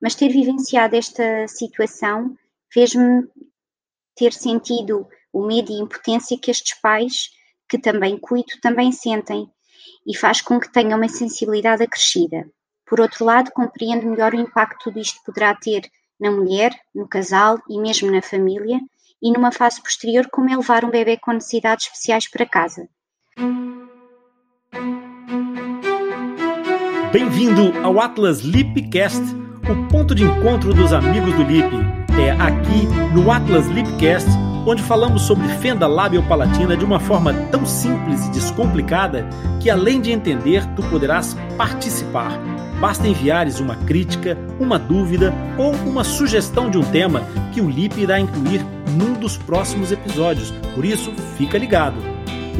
mas ter vivenciado esta situação fez-me ter sentido o medo e impotência que estes pais, que também cuido, também sentem e faz com que tenham uma sensibilidade acrescida. Por outro lado, compreendo melhor o impacto que tudo isto poderá ter na mulher, no casal e mesmo na família, e numa fase posterior, como é levar um bebê com necessidades especiais para casa. Bem-vindo ao Atlas Lipcast, o ponto de encontro dos amigos do Lip. É aqui no Atlas Lipcast onde falamos sobre fenda lábio-palatina de uma forma tão simples e descomplicada que além de entender, tu poderás participar. Basta enviares uma crítica, uma dúvida ou uma sugestão de um tema que o Lip irá incluir num dos próximos episódios. Por isso, fica ligado.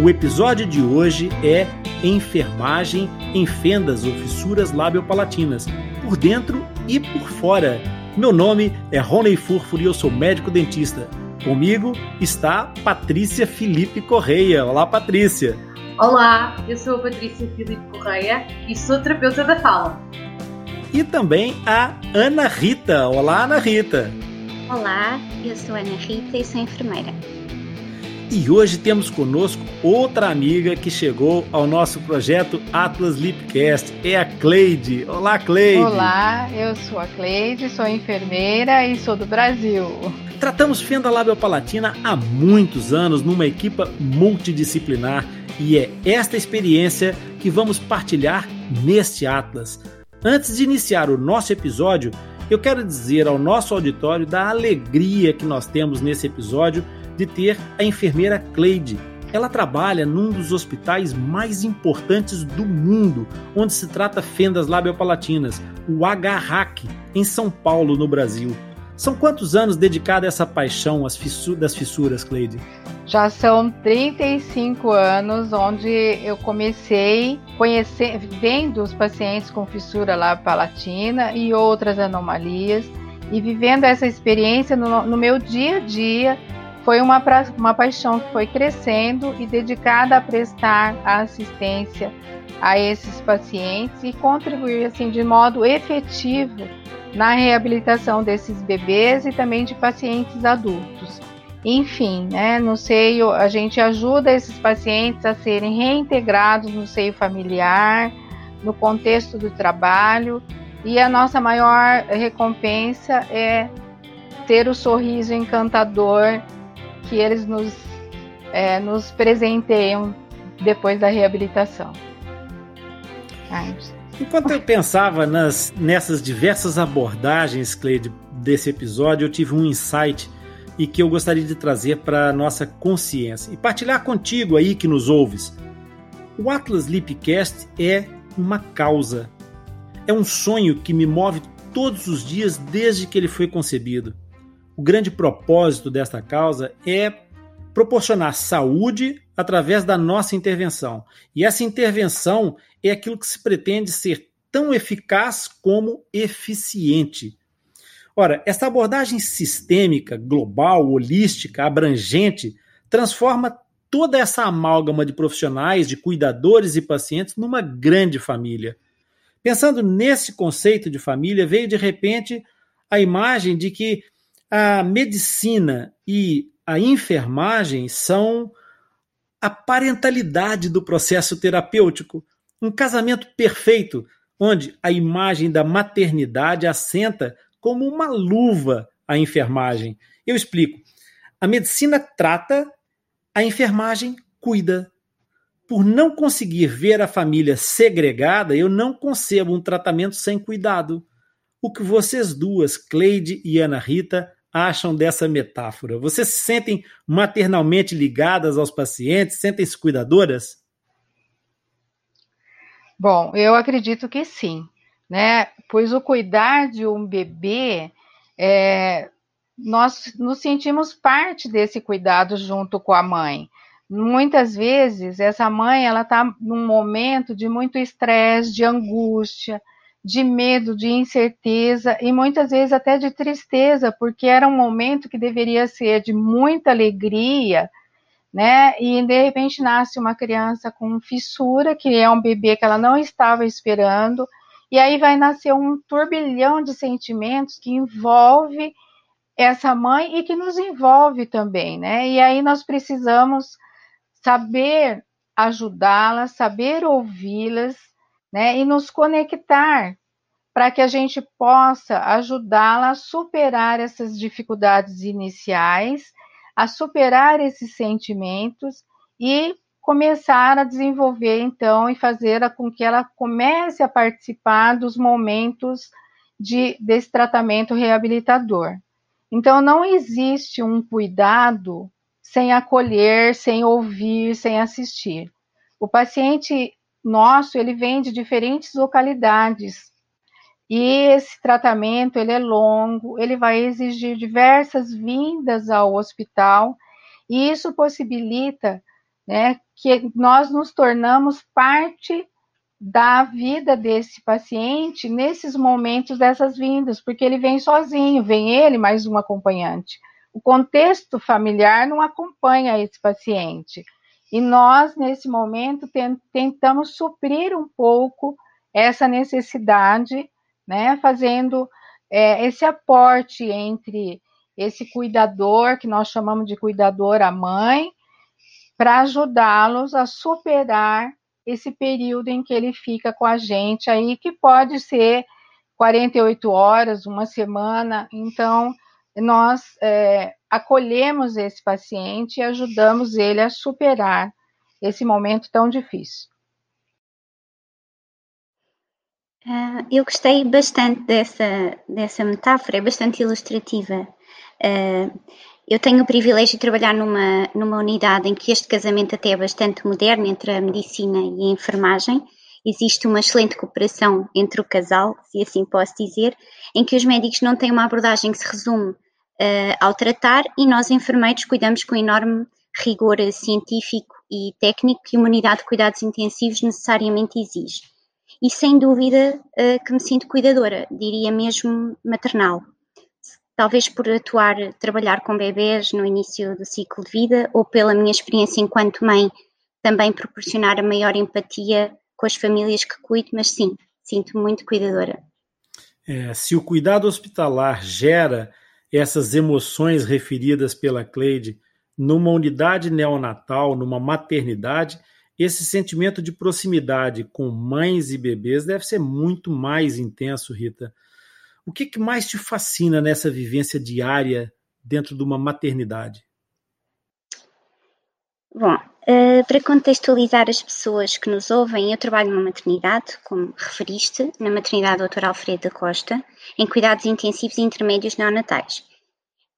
O episódio de hoje é enfermagem em fendas ou fissuras labiopalatinas, por dentro e por fora. Meu nome é Rony Furfur e eu sou médico dentista. Comigo está Patrícia Felipe Correia. Olá, Patrícia. Olá, eu sou a Patrícia Felipe Correia e sou terapeuta da fala. E também a Ana Rita. Olá, Ana Rita. Olá, eu sou Ana Rita e sou enfermeira. E hoje temos conosco outra amiga que chegou ao nosso projeto Atlas Lipcast, é a Cleide. Olá, Cleide. Olá, eu sou a Cleide, sou enfermeira e sou do Brasil. Tratamos fenda labiopalatina há muitos anos numa equipa multidisciplinar e é esta experiência que vamos partilhar neste Atlas. Antes de iniciar o nosso episódio, eu quero dizer ao nosso auditório da alegria que nós temos nesse episódio de ter a enfermeira Cleide. Ela trabalha num dos hospitais mais importantes do mundo, onde se trata fendas labiopalatinas, o HRAC, em São Paulo, no Brasil. São quantos anos dedicada a essa paixão das fissuras, Cleide? Já são 35 anos onde eu comecei conhecer, vendo os pacientes com fissura labiopalatina e outras anomalias e vivendo essa experiência no, no meu dia a dia foi uma, uma paixão que foi crescendo e dedicada a prestar assistência a esses pacientes e contribuir assim de modo efetivo na reabilitação desses bebês e também de pacientes adultos. Enfim, né, no seio, a gente ajuda esses pacientes a serem reintegrados no seio familiar, no contexto do trabalho, e a nossa maior recompensa é ter o sorriso encantador que eles nos, é, nos presenteiam depois da reabilitação. Enquanto eu pensava nas, nessas diversas abordagens, Cleide, desse episódio, eu tive um insight e que eu gostaria de trazer para a nossa consciência e partilhar contigo aí que nos ouves. O Atlas Lipcast é uma causa. É um sonho que me move todos os dias desde que ele foi concebido. O grande propósito desta causa é proporcionar saúde através da nossa intervenção. E essa intervenção é aquilo que se pretende ser tão eficaz como eficiente. Ora, esta abordagem sistêmica, global, holística, abrangente, transforma toda essa amálgama de profissionais, de cuidadores e pacientes numa grande família. Pensando nesse conceito de família, veio de repente a imagem de que a medicina e a enfermagem são a parentalidade do processo terapêutico, um casamento perfeito, onde a imagem da maternidade assenta como uma luva à enfermagem. Eu explico. A medicina trata, a enfermagem cuida. Por não conseguir ver a família segregada, eu não concebo um tratamento sem cuidado. O que vocês duas, Cleide e Ana Rita, acham dessa metáfora? Vocês se sentem maternalmente ligadas aos pacientes? Sentem-se cuidadoras? Bom, eu acredito que sim, né? Pois o cuidar de um bebê, é, nós nos sentimos parte desse cuidado junto com a mãe. Muitas vezes essa mãe ela está num momento de muito estresse, de angústia, de medo, de incerteza e muitas vezes até de tristeza, porque era um momento que deveria ser de muita alegria, né? E de repente nasce uma criança com fissura, que é um bebê que ela não estava esperando, e aí vai nascer um turbilhão de sentimentos que envolve essa mãe e que nos envolve também, né? E aí nós precisamos saber ajudá-las, saber ouvi-las, né? E nos conectar para que a gente possa ajudá-la a superar essas dificuldades iniciais, a superar esses sentimentos e começar a desenvolver então e fazer com que ela comece a participar dos momentos de, desse tratamento reabilitador. Então não existe um cuidado sem acolher, sem ouvir, sem assistir. O paciente nosso, ele vem de diferentes localidades, e esse tratamento ele é longo, ele vai exigir diversas vindas ao hospital, e isso possibilita né, que nós nos tornamos parte da vida desse paciente nesses momentos dessas vindas, porque ele vem sozinho, vem ele mais um acompanhante. O contexto familiar não acompanha esse paciente. E nós, nesse momento, tentamos suprir um pouco essa necessidade né? Fazendo é, esse aporte entre esse cuidador, que nós chamamos de cuidador a mãe, para ajudá-los a superar esse período em que ele fica com a gente aí, que pode ser 48 horas, uma semana. Então, nós é, acolhemos esse paciente e ajudamos ele a superar esse momento tão difícil. Uh, eu gostei bastante dessa, dessa metáfora, é bastante ilustrativa. Uh, eu tenho o privilégio de trabalhar numa, numa unidade em que este casamento até é bastante moderno entre a medicina e a enfermagem. Existe uma excelente cooperação entre o casal, se assim posso dizer, em que os médicos não têm uma abordagem que se resume uh, ao tratar e nós, enfermeiros, cuidamos com enorme rigor científico e técnico que uma unidade de cuidados intensivos necessariamente exige e sem dúvida uh, que me sinto cuidadora, diria mesmo maternal. Talvez por atuar, trabalhar com bebês no início do ciclo de vida ou pela minha experiência enquanto mãe, também proporcionar a maior empatia com as famílias que cuido, mas sim, sinto muito cuidadora. É, se o cuidado hospitalar gera essas emoções referidas pela Cleide numa unidade neonatal, numa maternidade, esse sentimento de proximidade com mães e bebês deve ser muito mais intenso, Rita. O que, que mais te fascina nessa vivência diária dentro de uma maternidade? Bom, uh, para contextualizar as pessoas que nos ouvem, eu trabalho numa maternidade, como referiste, na maternidade Dr. Alfredo da Costa, em cuidados intensivos e intermédios neonatais.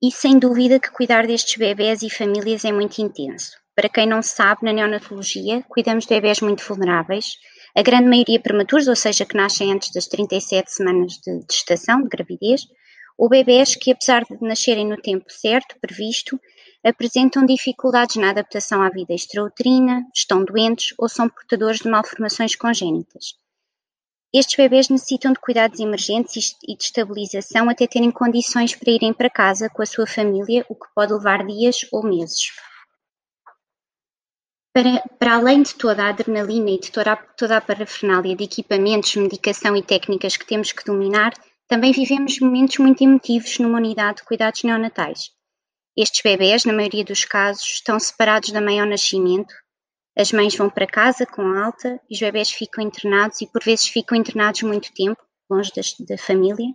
E sem dúvida que cuidar destes bebés e famílias é muito intenso. Para quem não sabe, na neonatologia, cuidamos de bebés muito vulneráveis, a grande maioria prematuros, ou seja, que nascem antes das 37 semanas de gestação, de gravidez, ou bebés que, apesar de nascerem no tempo certo, previsto, apresentam dificuldades na adaptação à vida extrauterina, estão doentes ou são portadores de malformações congénitas. Estes bebés necessitam de cuidados emergentes e de estabilização até terem condições para irem para casa com a sua família, o que pode levar dias ou meses. Para, para além de toda a adrenalina e de toda a, toda a parafernália de equipamentos, medicação e técnicas que temos que dominar, também vivemos momentos muito emotivos numa unidade de cuidados neonatais. Estes bebés, na maioria dos casos, estão separados da mãe ao nascimento. As mães vão para casa com alta e os bebés ficam internados e por vezes ficam internados muito tempo, longe das, da família,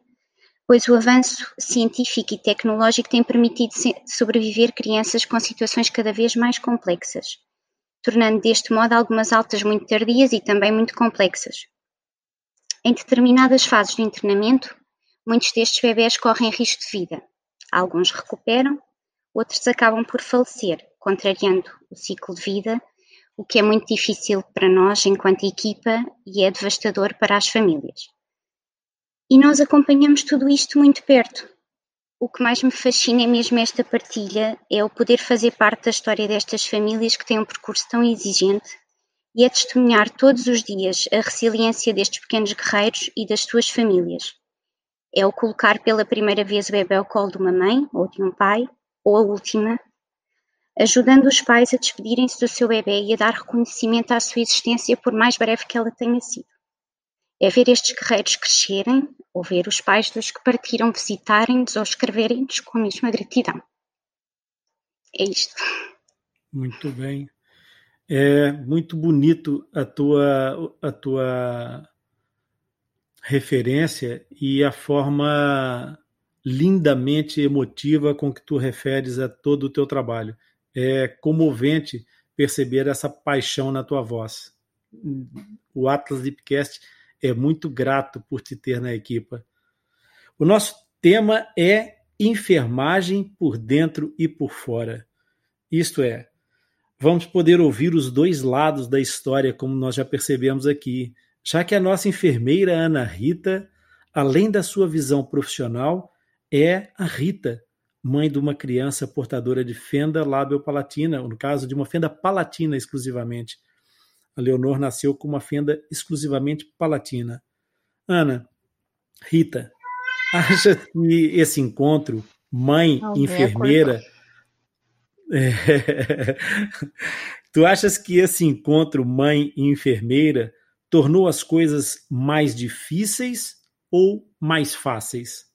pois o avanço científico e tecnológico tem permitido sobreviver crianças com situações cada vez mais complexas tornando deste modo algumas altas muito tardias e também muito complexas. Em determinadas fases de internamento, muitos destes bebés correm risco de vida. Alguns recuperam, outros acabam por falecer, contrariando o ciclo de vida, o que é muito difícil para nós enquanto equipa e é devastador para as famílias. E nós acompanhamos tudo isto muito perto, o que mais me fascina é mesmo esta partilha, é o poder fazer parte da história destas famílias que têm um percurso tão exigente e é testemunhar todos os dias a resiliência destes pequenos guerreiros e das suas famílias. É o colocar pela primeira vez o bebê ao colo de uma mãe ou de um pai, ou a última, ajudando os pais a despedirem-se do seu bebê e a dar reconhecimento à sua existência por mais breve que ela tenha sido. é ver estes guerreiros crescerem ou ver os pais dos que partiram visitarem-nos ou escreverem-nos com a mesma gratidão. É isto. Muito bem. É muito bonito a tua, a tua referência e a forma lindamente emotiva com que tu referes a todo o teu trabalho. É comovente perceber essa paixão na tua voz. O Atlas Lipcast é muito grato por te ter na equipa. O nosso tema é enfermagem por dentro e por fora. Isto é, vamos poder ouvir os dois lados da história, como nós já percebemos aqui, já que a nossa enfermeira Ana Rita, além da sua visão profissional, é a Rita, mãe de uma criança portadora de fenda lábio-palatina, no caso de uma fenda palatina exclusivamente. A Leonor nasceu com uma fenda exclusivamente palatina. Ana, Rita, acha que esse encontro mãe-enfermeira. É... tu achas que esse encontro mãe e enfermeira tornou as coisas mais difíceis ou mais fáceis?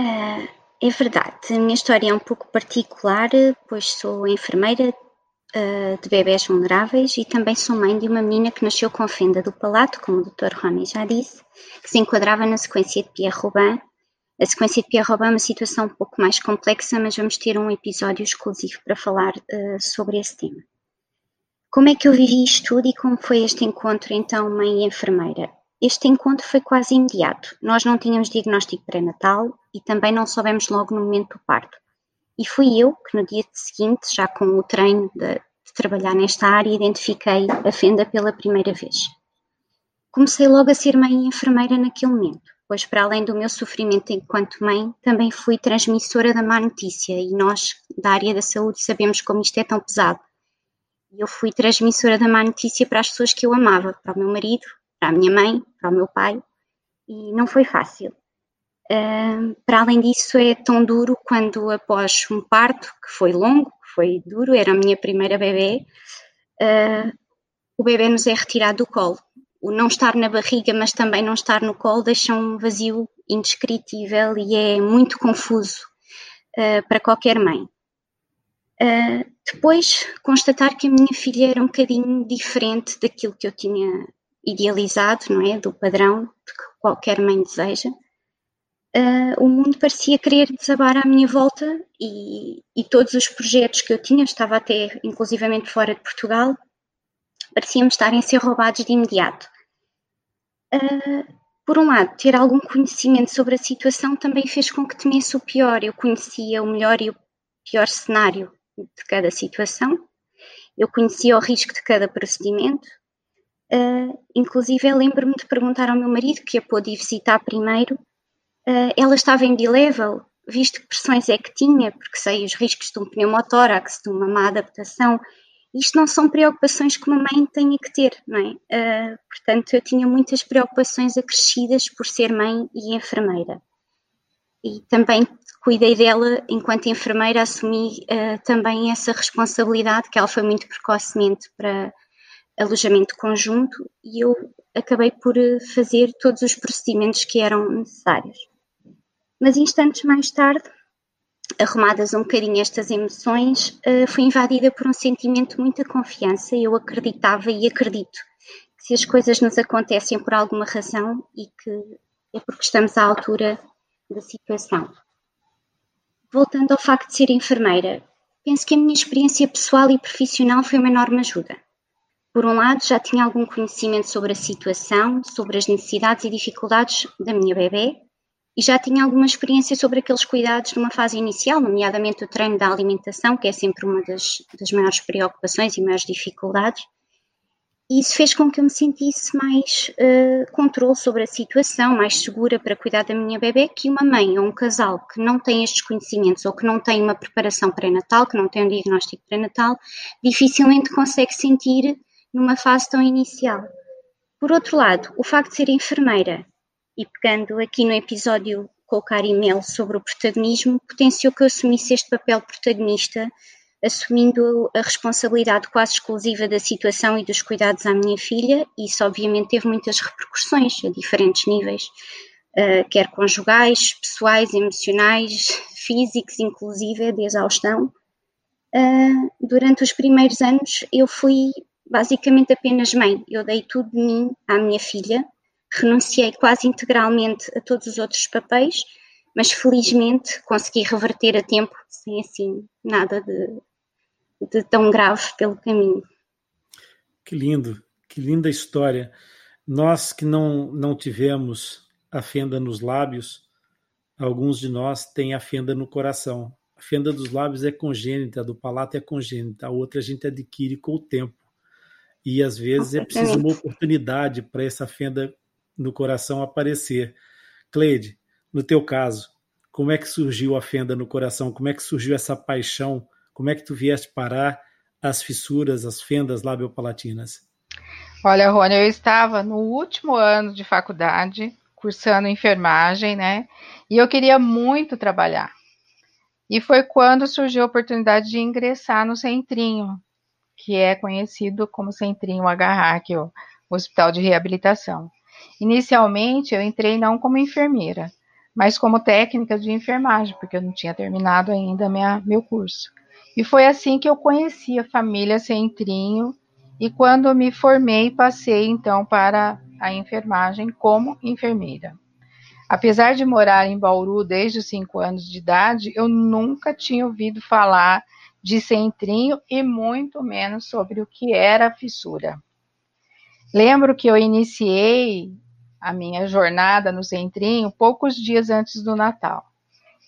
Uh, é verdade. A minha história é um pouco particular, pois sou enfermeira uh, de bebés vulneráveis e também sou mãe de uma menina que nasceu com fenda do palato, como o Dr. Rony já disse, que se enquadrava na sequência de Pierre Robin. A sequência de Pierre Robin é uma situação um pouco mais complexa, mas vamos ter um episódio exclusivo para falar uh, sobre esse tema. Como é que eu vivi isto tudo e como foi este encontro, então, mãe e enfermeira? Este encontro foi quase imediato. Nós não tínhamos diagnóstico pré-natal e também não soubemos logo no momento do parto. E fui eu que no dia seguinte, já com o treino de, de trabalhar nesta área, identifiquei a fenda pela primeira vez. Comecei logo a ser mãe e enfermeira naquele momento, pois para além do meu sofrimento enquanto mãe, também fui transmissora da má notícia e nós, da área da saúde, sabemos como isto é tão pesado. Eu fui transmissora da má notícia para as pessoas que eu amava, para o meu marido, para a minha mãe, para o meu pai, e não foi fácil. Uh, para além disso, é tão duro quando, após um parto, que foi longo, que foi duro, era a minha primeira bebê, uh, o bebê nos é retirado do colo. O não estar na barriga, mas também não estar no colo, deixa um vazio indescritível e é muito confuso uh, para qualquer mãe. Uh, depois, constatar que a minha filha era um bocadinho diferente daquilo que eu tinha idealizado, não é? Do padrão que qualquer mãe deseja. Uh, o mundo parecia querer desabar à minha volta e, e, todos os projetos que eu tinha, estava até inclusivamente fora de Portugal, pareciam estarem a ser roubados de imediato. Uh, por um lado, ter algum conhecimento sobre a situação também fez com que temesse o pior. Eu conhecia o melhor e o pior cenário de cada situação, eu conhecia o risco de cada procedimento, Uh, inclusive, lembro-me de perguntar ao meu marido, que a pôde visitar primeiro, uh, ela estava em B-level, visto que pressões é que tinha, porque sei os riscos de um pneumotórax, de uma má adaptação. Isto não são preocupações que uma mãe tenha que ter, não é? Uh, portanto, eu tinha muitas preocupações acrescidas por ser mãe e enfermeira. E também cuidei dela enquanto enfermeira, assumi também essa responsabilidade, que ela foi muito precocemente para alojamento conjunto e eu acabei por eh, fazer todos os procedimentos que eram necessários. Mas instantes mais tarde, arrumadas um bocadinho estas emoções, eh, fui invadida por um sentimento de muita confiança. Eu acreditava e acredito que se as coisas nos acontecem por alguma razão e que é porque estamos à altura da situação. Voltando ao facto de ser enfermeira, penso que a minha experiência pessoal e profissional foi uma enorme ajuda. Por um lado, já tinha algum conhecimento sobre a situação, sobre as necessidades e dificuldades da minha bebê, e já tinha alguma experiência sobre aqueles cuidados numa fase inicial, nomeadamente o treino da alimentação, que é sempre uma das, das maiores preocupações e maiores dificuldades. E isso fez com que eu me sentisse mais uh, controle sobre a situação, mais segura para cuidar da minha bebê, que uma mãe ou um casal que não tem estes conhecimentos ou que não tem uma preparação pré-natal, que não tem um diagnóstico pré-natal, dificilmente consegue sentir numa fase tão inicial. Por outro lado, o facto de ser enfermeira, e pegando aqui no episódio com o Carimel sobre o protagonismo, potenciou que eu assumisse este papel protagonista assumindo a responsabilidade quase exclusiva da situação e dos cuidados à minha filha. Isso, obviamente, teve muitas repercussões a diferentes níveis, uh, quer conjugais, pessoais, emocionais, físicos, inclusive de exaustão. Uh, durante os primeiros anos, eu fui basicamente apenas mãe. Eu dei tudo de mim à minha filha, renunciei quase integralmente a todos os outros papéis, mas felizmente consegui reverter a tempo, sem assim nada de, de tão grave pelo caminho. Que lindo, que linda história. Nós que não, não tivemos a fenda nos lábios, alguns de nós têm a fenda no coração. A fenda dos lábios é congênita, a do palato é congênita, a outra a gente adquire com o tempo. E às vezes é preciso uma oportunidade para essa fenda no coração aparecer. Cleide, no teu caso, como é que surgiu a fenda no coração? Como é que surgiu essa paixão? Como é que tu vieste parar as fissuras, as fendas labiopalatinas? Olha, Rony, eu estava no último ano de faculdade, cursando enfermagem, né? E eu queria muito trabalhar. E foi quando surgiu a oportunidade de ingressar no Centrinho, que é conhecido como Centrinho Agarrar, que é o Hospital de Reabilitação. Inicialmente, eu entrei não como enfermeira, mas como técnica de enfermagem, porque eu não tinha terminado ainda minha, meu curso. E foi assim que eu conheci a família Centrinho, e quando me formei, passei então para a enfermagem como enfermeira. Apesar de morar em Bauru desde os cinco anos de idade, eu nunca tinha ouvido falar de centrinho e muito menos sobre o que era fissura. Lembro que eu iniciei a minha jornada no centrinho poucos dias antes do Natal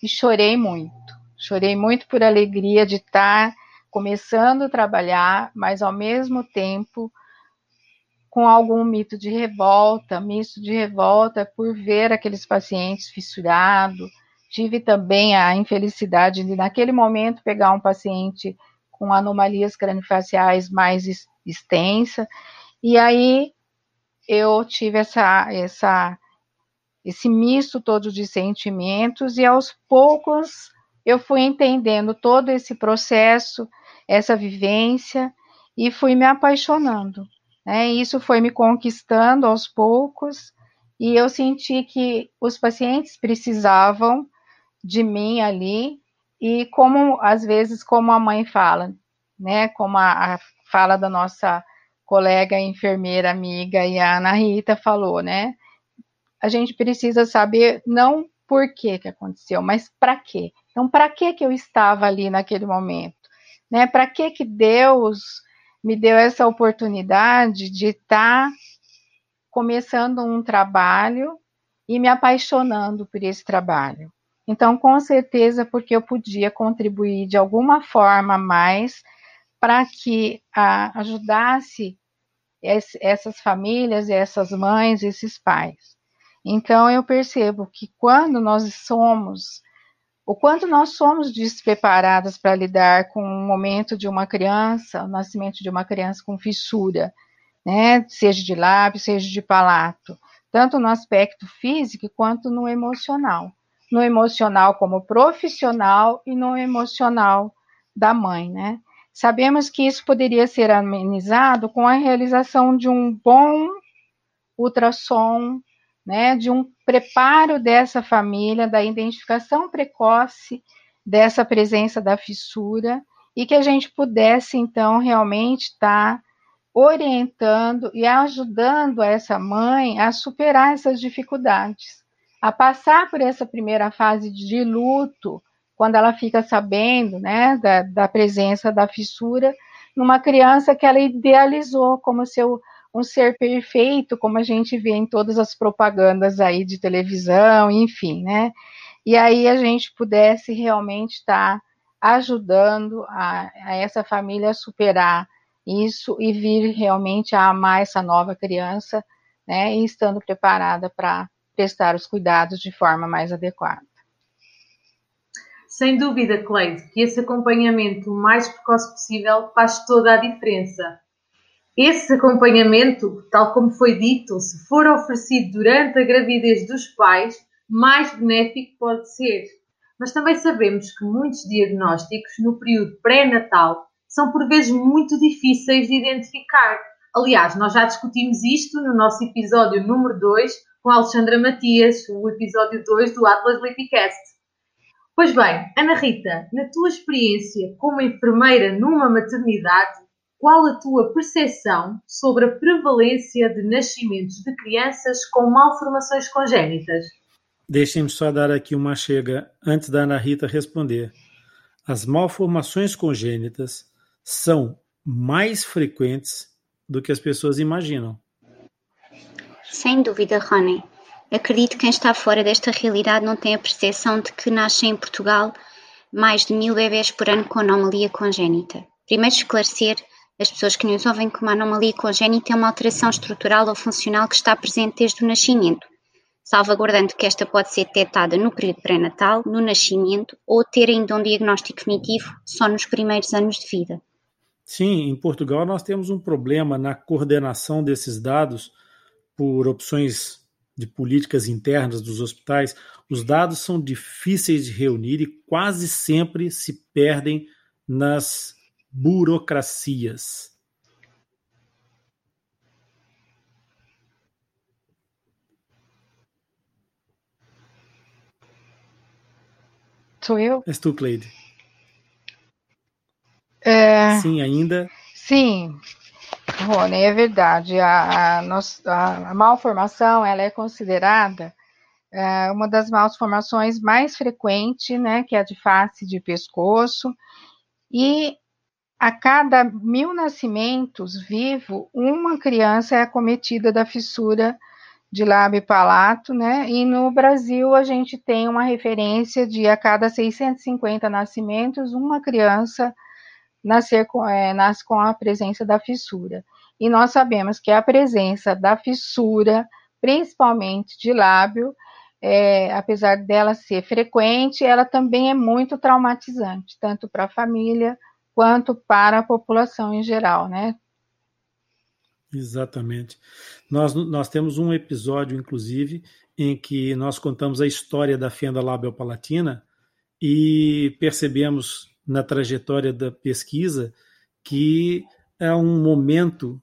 e chorei muito. Chorei muito por alegria de estar começando a trabalhar, mas ao mesmo tempo com algum mito de revolta, misto de revolta por ver aqueles pacientes fissurados, Tive também a infelicidade de, naquele momento, pegar um paciente com anomalias cranifaciais mais extensa, e aí eu tive essa, essa, esse misto todo de sentimentos, e aos poucos eu fui entendendo todo esse processo, essa vivência, e fui me apaixonando. Né? Isso foi me conquistando aos poucos, e eu senti que os pacientes precisavam de mim ali e como às vezes como a mãe fala, né? Como a, a fala da nossa colega enfermeira amiga e a Ana Rita falou, né? A gente precisa saber não por que que aconteceu, mas para quê. Então, para que que eu estava ali naquele momento, né? Para que que Deus me deu essa oportunidade de estar tá começando um trabalho e me apaixonando por esse trabalho. Então, com certeza, porque eu podia contribuir de alguma forma mais para que a, ajudasse essas famílias, essas mães, esses pais. Então, eu percebo que quando nós somos, o quanto nós somos despreparadas para lidar com o momento de uma criança, o nascimento de uma criança com fissura, né, seja de lábio, seja de palato, tanto no aspecto físico quanto no emocional no emocional como profissional e no emocional da mãe, né? Sabemos que isso poderia ser amenizado com a realização de um bom ultrassom, né, de um preparo dessa família, da identificação precoce dessa presença da fissura e que a gente pudesse então realmente estar tá orientando e ajudando essa mãe a superar essas dificuldades a passar por essa primeira fase de luto, quando ela fica sabendo né, da, da presença da fissura, numa criança que ela idealizou como seu um ser perfeito, como a gente vê em todas as propagandas aí de televisão, enfim, né? E aí a gente pudesse realmente estar tá ajudando a, a, essa família a superar isso e vir realmente a amar essa nova criança, né? E estando preparada para prestar os cuidados de forma mais adequada. Sem dúvida, Cleide, que esse acompanhamento o mais precoce possível faz toda a diferença. Esse acompanhamento, tal como foi dito, se for oferecido durante a gravidez dos pais, mais benéfico pode ser. mas também sabemos que muitos diagnósticos no período pré-natal são por vezes muito difíceis de identificar. Aliás, nós já discutimos isto no nosso episódio número 2 com Alexandra Matias, o episódio 2 do Atlas Lipicast. Pois bem, Ana Rita, na tua experiência como enfermeira numa maternidade, qual a tua percepção sobre a prevalência de nascimentos de crianças com malformações congénitas? Deixem-me só dar aqui uma chega antes da Ana Rita responder. As malformações congênitas são mais frequentes do que as pessoas imaginam. Sem dúvida, Rony. Acredito que quem está fora desta realidade não tem a percepção de que nascem em Portugal mais de mil bebés por ano com anomalia congénita. Primeiro esclarecer as pessoas que nos ouvem que uma anomalia congénita é uma alteração estrutural ou funcional que está presente desde o nascimento salvaguardando que esta pode ser detectada no período pré-natal, no nascimento ou ter ainda um diagnóstico definitivo só nos primeiros anos de vida. Sim, em Portugal nós temos um problema na coordenação desses dados por opções de políticas internas dos hospitais. Os dados são difíceis de reunir e quase sempre se perdem nas burocracias. Sou eu? És tu, Cleide. É... Sim, ainda. Sim, Rony, é verdade. A, a, a malformação ela é considerada é, uma das malformações mais frequentes, né, que é a de face de pescoço. E a cada mil nascimentos vivo, uma criança é acometida da fissura de lábio e palato, né? E no Brasil a gente tem uma referência de a cada 650 nascimentos, uma criança nascer com, é, nasce com a presença da fissura. E nós sabemos que a presença da fissura, principalmente de lábio, é, apesar dela ser frequente, ela também é muito traumatizante, tanto para a família quanto para a população em geral, né? Exatamente. Nós, nós temos um episódio, inclusive, em que nós contamos a história da fenda labial-palatina e percebemos na trajetória da pesquisa que é um momento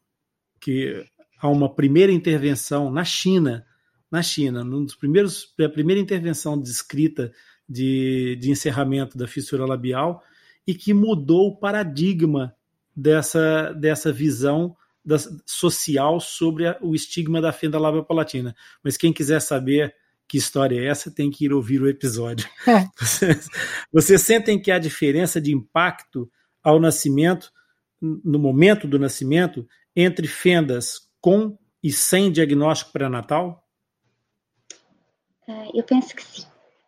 que há uma primeira intervenção na China, na China, num dos primeiros, a primeira intervenção descrita de, de encerramento da fissura labial e que mudou o paradigma dessa, dessa visão da, social sobre a, o estigma da fenda lábio palatina. Mas quem quiser saber que história é essa, tem que ir ouvir o episódio. É. Vocês, vocês sentem que há diferença de impacto ao nascimento, no momento do nascimento, entre fendas com e sem diagnóstico pré-natal? Uh, eu penso que sim.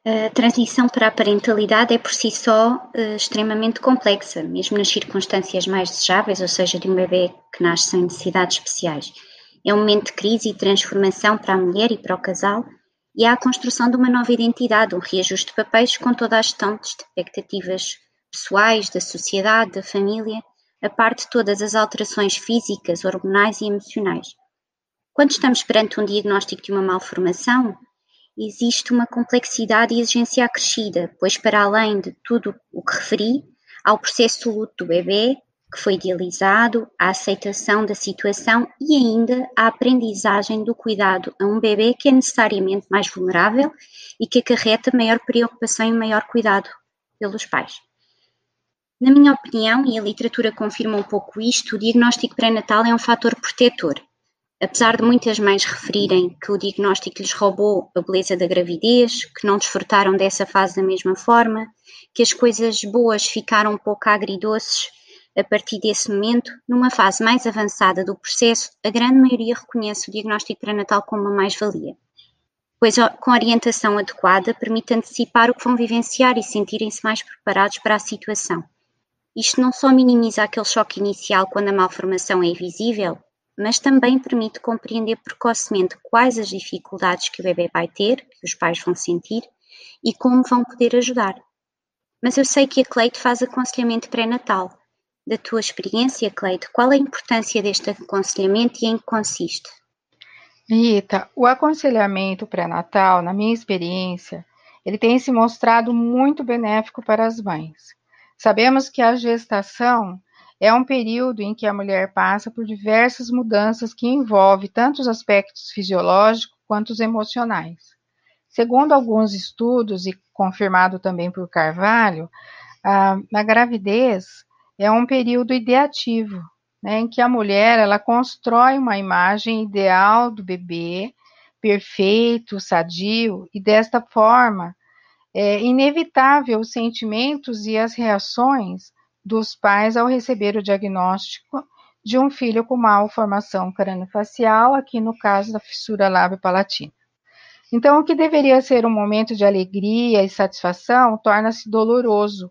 A transição para a parentalidade é por si só uh, extremamente complexa, mesmo nas circunstâncias mais desejáveis, ou seja, de um bebê que nasce sem necessidades especiais. É um momento de crise e transformação para a mulher e para o casal, e há a construção de uma nova identidade, um reajuste de papéis com toda a gestão de expectativas pessoais, da sociedade, da família, a parte de todas as alterações físicas, hormonais e emocionais. Quando estamos perante um diagnóstico de uma malformação, existe uma complexidade e exigência acrescida, pois para além de tudo o que referi, há o processo de luto do bebê, que foi idealizado, a aceitação da situação e ainda a aprendizagem do cuidado a um bebê que é necessariamente mais vulnerável e que acarreta maior preocupação e maior cuidado pelos pais. Na minha opinião, e a literatura confirma um pouco isto, o diagnóstico pré-natal é um fator protetor, Apesar de muitas mães referirem que o diagnóstico lhes roubou a beleza da gravidez, que não desfrutaram dessa fase da mesma forma, que as coisas boas ficaram um pouco agridoces a partir desse momento, numa fase mais avançada do processo, a grande maioria reconhece o diagnóstico pré-natal como uma mais-valia, pois com orientação adequada permite antecipar o que vão vivenciar e sentirem-se mais preparados para a situação. Isto não só minimiza aquele choque inicial quando a malformação é invisível, mas também permite compreender precocemente quais as dificuldades que o bebê vai ter, que os pais vão sentir e como vão poder ajudar. Mas eu sei que a Cleide faz aconselhamento pré-natal. Da tua experiência, Cleide, qual a importância deste aconselhamento e em que consiste? Rita, o aconselhamento pré-natal, na minha experiência, ele tem se mostrado muito benéfico para as mães. Sabemos que a gestação é um período em que a mulher passa por diversas mudanças que envolvem tanto os aspectos fisiológicos quanto os emocionais. Segundo alguns estudos, e confirmado também por Carvalho, a, a gravidez é um período ideativo, né, em que a mulher ela constrói uma imagem ideal do bebê, perfeito, sadio, e desta forma é inevitável os sentimentos e as reações dos pais ao receber o diagnóstico de um filho com malformação craniofacial, aqui no caso da fissura lábio-palatina. Então, o que deveria ser um momento de alegria e satisfação torna-se doloroso,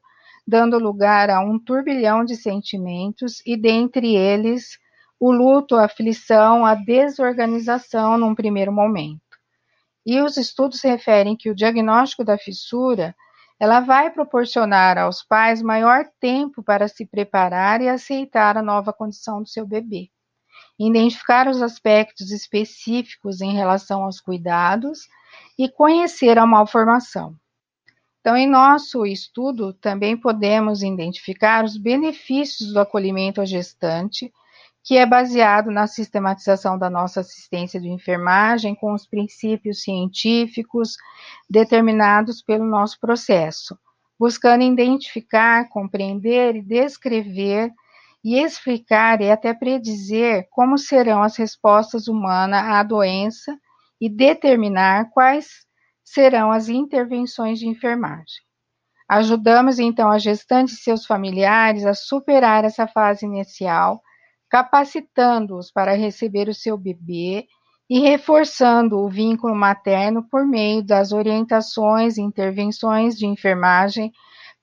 dando lugar a um turbilhão de sentimentos e dentre eles o luto, a aflição, a desorganização num primeiro momento. E os estudos referem que o diagnóstico da fissura ela vai proporcionar aos pais maior tempo para se preparar e aceitar a nova condição do seu bebê. Identificar os aspectos específicos em relação aos cuidados e conhecer a malformação. Então, em nosso estudo, também podemos identificar os benefícios do acolhimento à gestante que é baseado na sistematização da nossa assistência de enfermagem com os princípios científicos determinados pelo nosso processo, buscando identificar, compreender e descrever e explicar e até predizer como serão as respostas humanas à doença e determinar quais serão as intervenções de enfermagem. Ajudamos então a gestante e seus familiares a superar essa fase inicial capacitando-os para receber o seu bebê e reforçando o vínculo materno por meio das orientações e intervenções de enfermagem,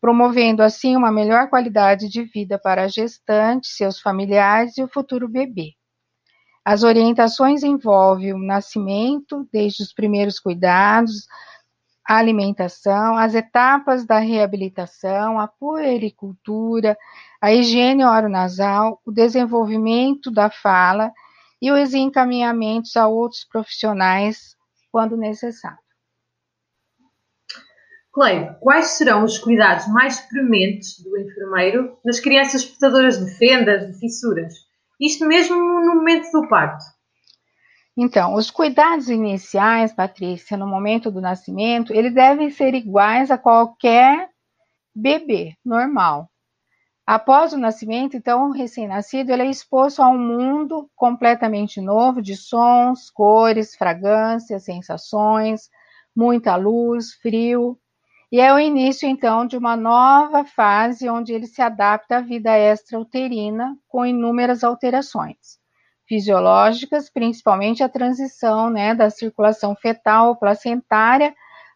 promovendo assim uma melhor qualidade de vida para a gestante, seus familiares e o futuro bebê. As orientações envolvem o nascimento, desde os primeiros cuidados, a alimentação, as etapas da reabilitação, a puericultura, a higiene oronasal, o desenvolvimento da fala e os encaminhamentos a outros profissionais quando necessário. Cleide, quais serão os cuidados mais prementes do enfermeiro nas crianças portadoras de fendas, de fissuras? Isto mesmo no momento do parto. Então, os cuidados iniciais, Patrícia, no momento do nascimento, eles devem ser iguais a qualquer bebê normal. Após o nascimento, então, o recém-nascido é exposto a um mundo completamente novo de sons, cores, fragrâncias, sensações, muita luz, frio. E é o início, então, de uma nova fase onde ele se adapta à vida extrauterina com inúmeras alterações fisiológicas, principalmente a transição né, da circulação fetal placentária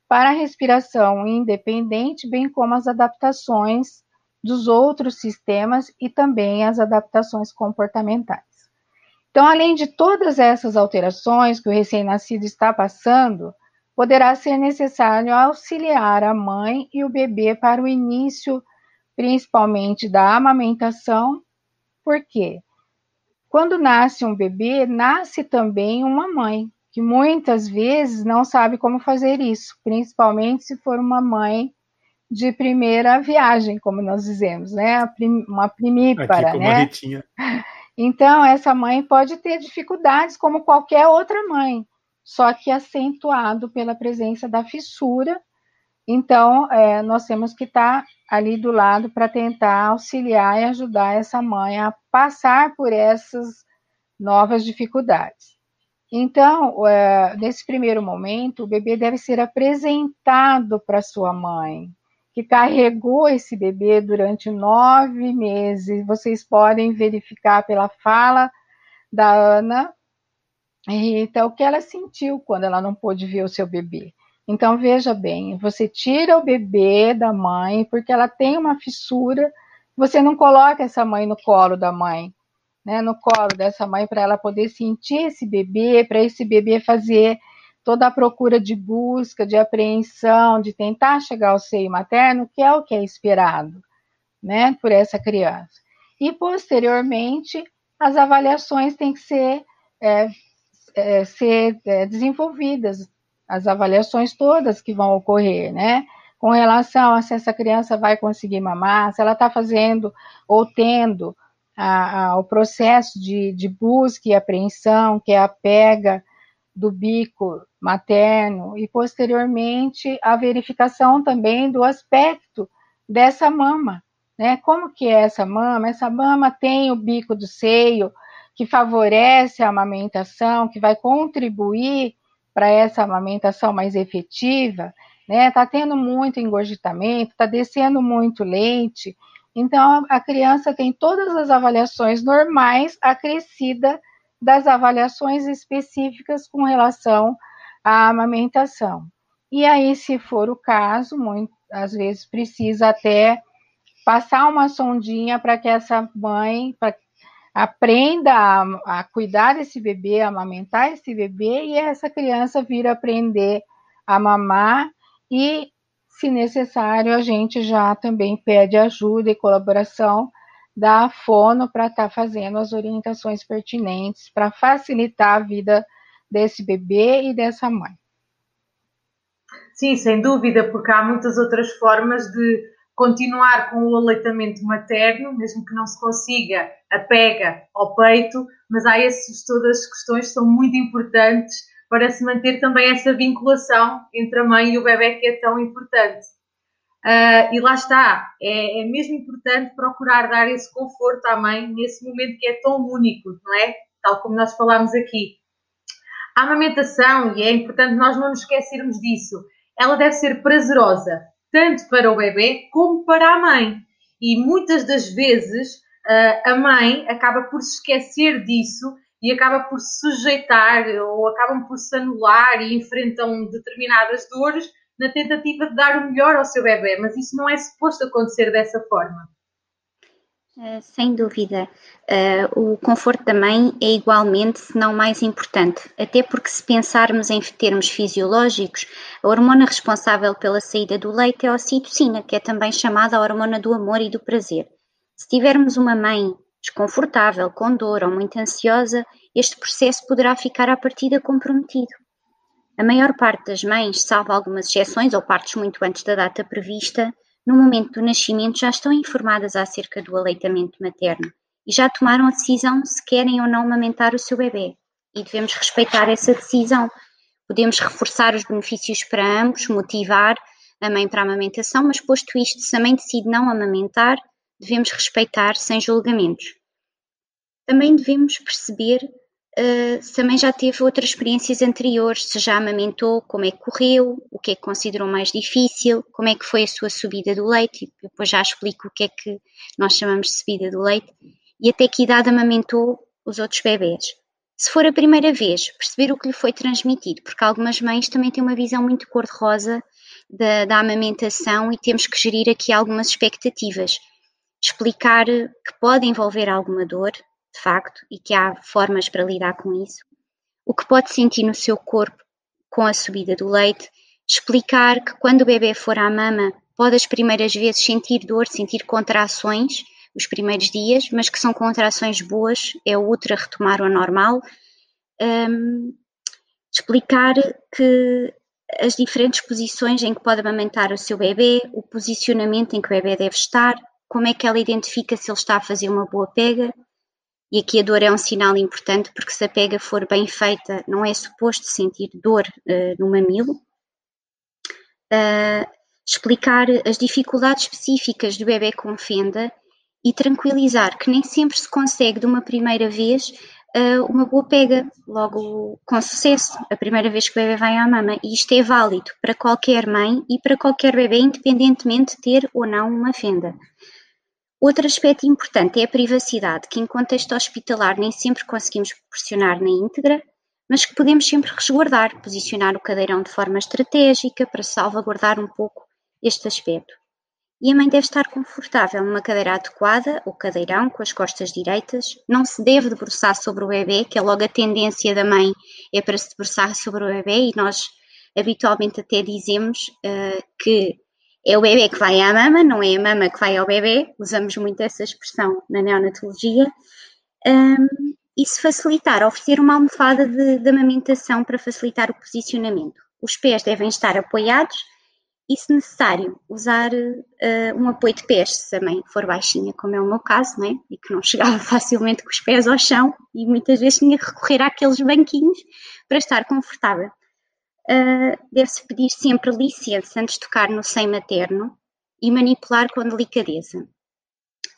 para a respiração independente, bem como as adaptações dos outros sistemas e também as adaptações comportamentais. Então, além de todas essas alterações que o recém-nascido está passando, poderá ser necessário auxiliar a mãe e o bebê para o início, principalmente da amamentação. Por quê? Quando nasce um bebê, nasce também uma mãe, que muitas vezes não sabe como fazer isso, principalmente se for uma mãe de primeira viagem, como nós dizemos, né? Uma primípara, Aqui, né? Então, essa mãe pode ter dificuldades como qualquer outra mãe, só que acentuado pela presença da fissura. Então, é, nós temos que estar ali do lado para tentar auxiliar e ajudar essa mãe a passar por essas novas dificuldades. Então, é, nesse primeiro momento, o bebê deve ser apresentado para sua mãe, que carregou esse bebê durante nove meses. Vocês podem verificar pela fala da Ana, então, o que ela sentiu quando ela não pôde ver o seu bebê. Então, veja bem, você tira o bebê da mãe porque ela tem uma fissura, você não coloca essa mãe no colo da mãe, né, no colo dessa mãe para ela poder sentir esse bebê, para esse bebê fazer toda a procura de busca, de apreensão, de tentar chegar ao seio materno, que é o que é esperado, né, por essa criança. E posteriormente, as avaliações têm que ser, é, é, ser é, desenvolvidas as avaliações todas que vão ocorrer, né? Com relação a se essa criança vai conseguir mamar, se ela está fazendo ou tendo a, a, o processo de, de busca e apreensão, que é a pega do bico materno, e posteriormente a verificação também do aspecto dessa mama, né? Como que é essa mama? Essa mama tem o bico do seio, que favorece a amamentação, que vai contribuir para essa amamentação mais efetiva, né? Tá tendo muito engorgitamento, tá descendo muito leite. Então a criança tem todas as avaliações normais acrescida das avaliações específicas com relação à amamentação. E aí, se for o caso, muito, às vezes precisa até passar uma sondinha para que essa mãe aprenda a, a, cuidar desse bebê, a amamentar esse bebê, e essa criança vir aprender a mamar e, se necessário, a gente já também pede ajuda e colaboração da fono para estar tá fazendo as orientações pertinentes para facilitar a vida desse bebê e dessa mãe. Sim, sem dúvida, porque há muitas outras formas de continuar com o aleitamento materno, mesmo que não se consiga a pega ao peito, mas há essas todas as questões que são muito importantes para se manter também essa vinculação entre a mãe e o bebê que é tão importante. Uh, e lá está, é, é, mesmo importante procurar dar esse conforto à mãe nesse momento que é tão único, não é? Tal como nós falámos aqui. A amamentação, e é importante nós não nos esquecermos disso, ela deve ser prazerosa, tanto para o bebê como para a mãe. E muitas das vezes uh, a mãe acaba por se esquecer disso e acaba por se sujeitar ou acabam por se anular e enfrentam determinadas dores na tentativa de dar o melhor ao seu bebê, mas isso não é suposto acontecer dessa forma. Uh, sem dúvida. Uh, o conforto da mãe é igualmente, se não mais importante, até porque, se pensarmos em termos fisiológicos, a hormona responsável pela saída do leite é a ocitocina, que é também chamada a hormona do amor e do prazer. Se tivermos uma mãe desconfortável, com dor ou muito ansiosa, este processo poderá ficar à partida comprometido. A maior parte das mães, salvo algumas exceções ou partes muito antes da data prevista, no momento do nascimento já estão informadas acerca do aleitamento materno e já tomaram a decisão se querem ou não amamentar o seu bebê. E devemos respeitar essa decisão. Podemos reforçar os benefícios para ambos, motivar a mãe para a amamentação, mas posto isto, se a mãe decide não amamentar, devemos respeitar sem julgamentos. Também devemos perceber se também já teve outras experiências anteriores, se já amamentou, como é que correu, o que é que considerou mais difícil, como é que foi a sua subida do leite, depois já explico o que é que nós chamamos de subida do leite, e até que idade amamentou os outros bebés. Se for a primeira vez, perceber o que lhe foi transmitido, porque algumas mães também têm uma visão muito cor-de-rosa da, da amamentação e temos que gerir aqui algumas expectativas. Explicar que pode envolver alguma dor, de facto, e que há formas para lidar com isso. O que pode sentir no seu corpo com a subida do leite, explicar que quando o bebê for à mama, pode as primeiras vezes sentir dor, sentir contrações, os primeiros dias, mas que são contrações boas, é útero a retomar o normal. Um, explicar que as diferentes posições em que pode amamentar o seu bebê, o posicionamento em que o bebê deve estar, como é que ela identifica se ele está a fazer uma boa pega, e aqui a dor é um sinal importante porque se a pega for bem feita, não é suposto sentir dor uh, no mamilo. Uh, explicar as dificuldades específicas do bebê com fenda e tranquilizar que nem sempre se consegue de uma primeira vez uh, uma boa pega, logo com sucesso, a primeira vez que o bebê vai à mama. E isto é válido para qualquer mãe e para qualquer bebê, independentemente de ter ou não uma fenda. Outro aspecto importante é a privacidade, que em contexto hospitalar nem sempre conseguimos proporcionar na íntegra, mas que podemos sempre resguardar, posicionar o cadeirão de forma estratégica para salvaguardar um pouco este aspecto. E a mãe deve estar confortável numa cadeira adequada, ou cadeirão, com as costas direitas. Não se deve debruçar sobre o bebê, que é logo a tendência da mãe é para se debruçar sobre o bebê, e nós habitualmente até dizemos uh, que é o bebê que vai à mama, não é a mama que vai ao bebê, usamos muito essa expressão na neonatologia, um, e se facilitar, oferecer uma almofada de, de amamentação para facilitar o posicionamento. os pés devem estar apoiados e, se necessário, usar uh, um apoio de pés, se a mãe for baixinha, como é o meu caso, né? e que não chegava facilmente com os pés ao chão, e muitas vezes tinha que recorrer àqueles banquinhos para estar confortável. Uh, Deve-se pedir sempre licença antes de tocar no seio materno e manipular com delicadeza.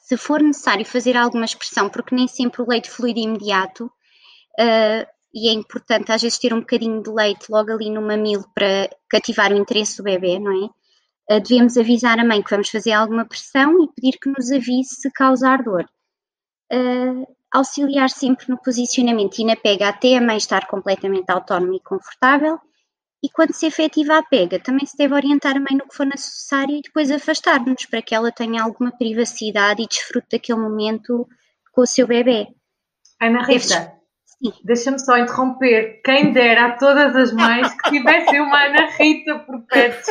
Se for necessário fazer alguma expressão, porque nem sempre o leite flui de imediato, uh, e é importante às vezes ter um bocadinho de leite logo ali no mamilo para cativar o interesse do bebê, não é? Uh, devemos avisar a mãe que vamos fazer alguma pressão e pedir que nos avise se causar dor. Uh, auxiliar sempre no posicionamento e na pega até a mãe estar completamente autónoma e confortável e quando se efetiva a pega, também se deve orientar a mãe no que for necessário e depois afastar-nos para que ela tenha alguma privacidade e desfrute daquele momento com o seu bebê. Ana Rita, deixa-me só interromper. Quem dera a todas as mães que tivessem uma Ana Rita por perto.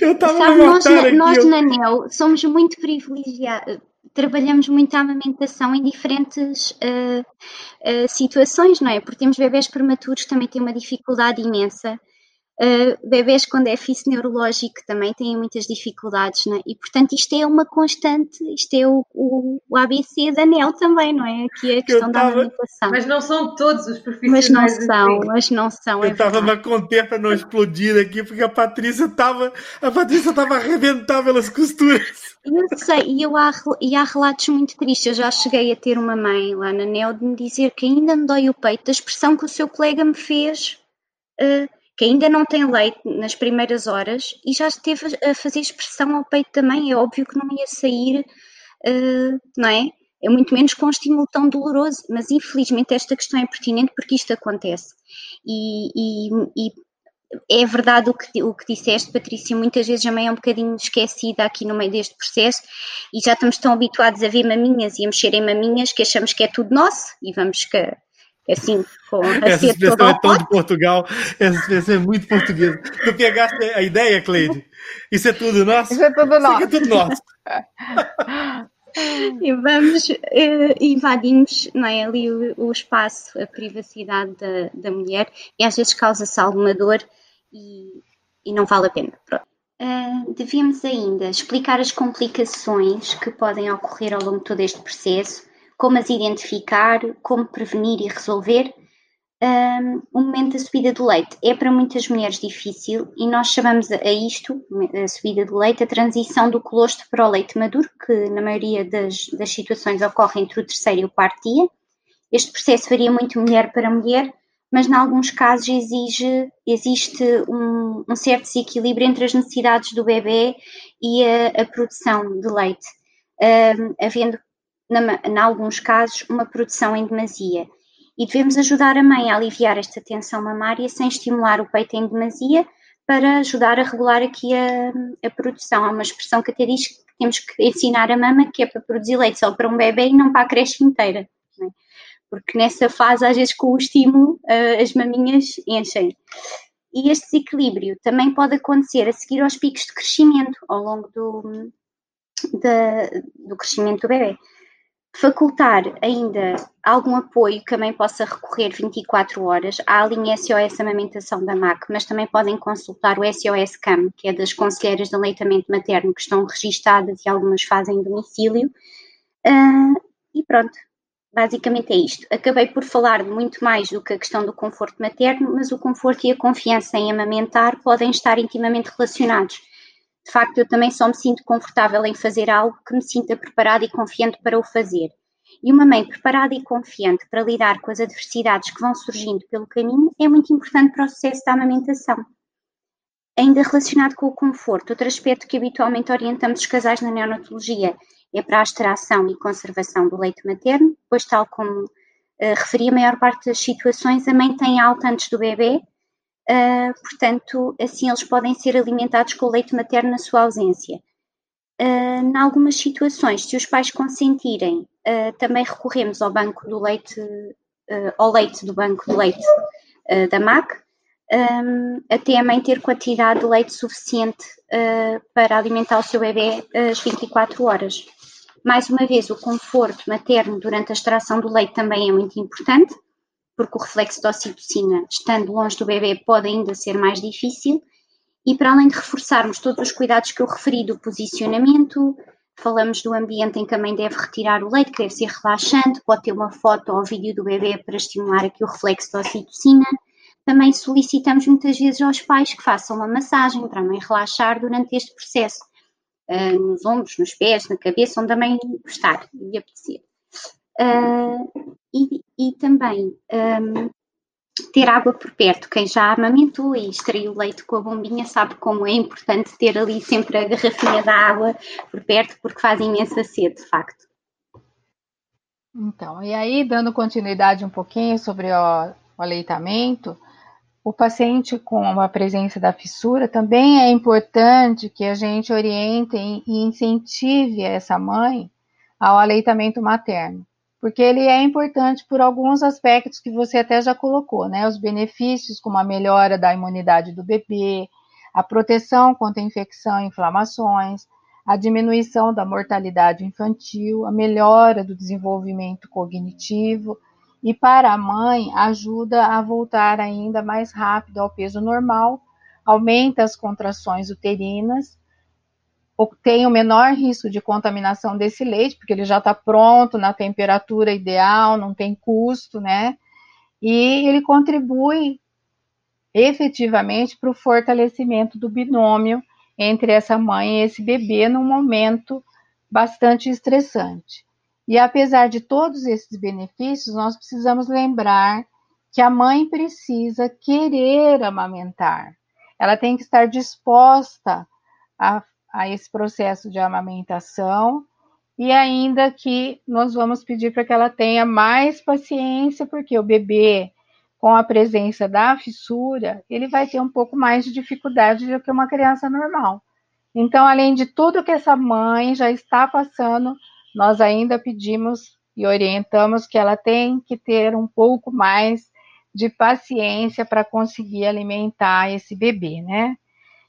Eu estava a nós, nós na NEL somos muito privilegiados trabalhamos muito a amamentação em diferentes uh, uh, situações, não é? Porque temos bebés prematuros que também têm uma dificuldade imensa. Uh, bebés com déficit neurológico também têm muitas dificuldades, não é? E portanto isto é uma constante, isto é o, o, o ABC da NEL também, não é? Aqui é a questão tava, da amamentação. Mas não são todos os profissionais. Mas não assim. são, mas não são. Eu estava-me a conter para não explodir aqui, porque a Patrícia estava a Patrícia estava a arrebentar pelas costuras. Eu sei, e, eu há, e há relatos muito tristes. Eu já cheguei a ter uma mãe lá na NEL de me dizer que ainda me dói o peito da expressão que o seu colega me fez. Uh, que ainda não tem leite nas primeiras horas e já esteve a fazer expressão ao peito também, é óbvio que não ia sair, uh, não é? É muito menos com um estímulo tão doloroso, mas infelizmente esta questão é pertinente porque isto acontece. E, e, e é verdade o que, o que disseste, Patrícia, muitas vezes a mãe é um bocadinho esquecida aqui no meio deste processo e já estamos tão habituados a ver maminhas e a mexer em maminhas que achamos que é tudo nosso e vamos que assim, com a Essa expressão é tão de Portugal, essa expressão é muito portuguesa. Tu pegaste a ideia, Cleide? Isso é tudo nosso? Isso é tudo nosso. Isso é tudo nosso. e vamos, uh, invadimos não é, ali o, o, espaço, a privacidade da, da mulher e às vezes causa-se alguma dor e, e não vale a pena. Uh, devíamos ainda explicar as complicações que podem ocorrer ao longo de todo este processo como as identificar, como prevenir e resolver. Um, o momento da subida do leite é para muitas mulheres difícil e nós chamamos a isto, a subida do leite, a transição do colostro para o leite maduro, que na maioria das, das situações ocorre entre o terceiro e o quarto dia. Este processo varia muito mulher para mulher, mas em alguns casos exige, existe um, um certo desequilíbrio entre as necessidades do bebê e a, a produção de leite, um, havendo em alguns casos, uma produção em demasia. E devemos ajudar a mãe a aliviar esta tensão mamária sem estimular o peito em demasia para ajudar a regular aqui a, a produção. Há uma expressão que até diz que temos que ensinar a mama que é para produzir leite só para um bebê e não para a creche inteira. É? Porque nessa fase, às vezes, com o estímulo, uh, as maminhas enchem. E este desequilíbrio também pode acontecer a seguir aos picos de crescimento ao longo do, do crescimento do bebê facultar ainda algum apoio que a mãe possa recorrer 24 horas. A linha SOS Amamentação da MAC, mas também podem consultar o SOS CAM, que é das conselheiras de aleitamento materno que estão registadas e algumas fazem domicílio. Uh, e pronto, basicamente é isto. Acabei por falar muito mais do que a questão do conforto materno, mas o conforto e a confiança em amamentar podem estar intimamente relacionados de facto, eu também só me sinto confortável em fazer algo que me sinta preparada e confiante para o fazer. E uma mãe preparada e confiante para lidar com as adversidades que vão surgindo pelo caminho é muito importante para o sucesso da amamentação. Ainda relacionado com o conforto, outro aspecto que habitualmente orientamos os casais na neonatologia é para a extração e conservação do leite materno, pois, tal como uh, referi, a maior parte das situações a mãe tem alta antes do bebê Uh, portanto, assim eles podem ser alimentados com leite materno na sua ausência. Uh, em algumas situações, se os pais consentirem, uh, também recorremos ao banco do leite, ao leite do banco de leite da MAC, um, até a mãe ter quantidade de leite suficiente para alimentar o seu bebê às 24 horas. Mais uma vez, o conforto materno durante a extração do leite também é muito importante porque o reflexo da ocitocina, estando longe do bebê, pode ainda ser mais difícil. E para além de reforçarmos todos os cuidados que eu referi do posicionamento, falamos do ambiente em que a mãe deve retirar o leite, que deve ser relaxante, pode ter uma foto ou vídeo do bebê para estimular aqui o reflexo da ocitocina. Também solicitamos muitas vezes aos pais que façam uma massagem para a mãe relaxar durante este processo, uh, nos ombros, nos pés, na cabeça, onde a mãe gostar e apetecer. Uh, e, e, também um, ter água por perto. Quem já amamentou e extraiu leite com a bombinha sabe como é importante ter ali sempre a garrafinha da água por perto, porque faz imensa sede, de facto. Então, e aí, dando continuidade um pouquinho sobre o, o aleitamento, o paciente com a presença da fissura também é importante que a gente oriente e incentive essa mãe ao aleitamento materno porque ele é importante por alguns aspectos que você até já colocou, né? Os benefícios, como a melhora da imunidade do bebê, a proteção contra infecção e inflamações, a diminuição da mortalidade infantil, a melhora do desenvolvimento cognitivo e para a mãe ajuda a voltar ainda mais rápido ao peso normal, aumenta as contrações uterinas tem o menor risco de contaminação desse leite, porque ele já está pronto na temperatura ideal, não tem custo, né? E ele contribui efetivamente para o fortalecimento do binômio entre essa mãe e esse bebê num momento bastante estressante. E apesar de todos esses benefícios, nós precisamos lembrar que a mãe precisa querer amamentar. Ela tem que estar disposta a a esse processo de amamentação e ainda que nós vamos pedir para que ela tenha mais paciência, porque o bebê, com a presença da fissura, ele vai ter um pouco mais de dificuldade do que uma criança normal. Então, além de tudo que essa mãe já está passando, nós ainda pedimos e orientamos que ela tem que ter um pouco mais de paciência para conseguir alimentar esse bebê, né?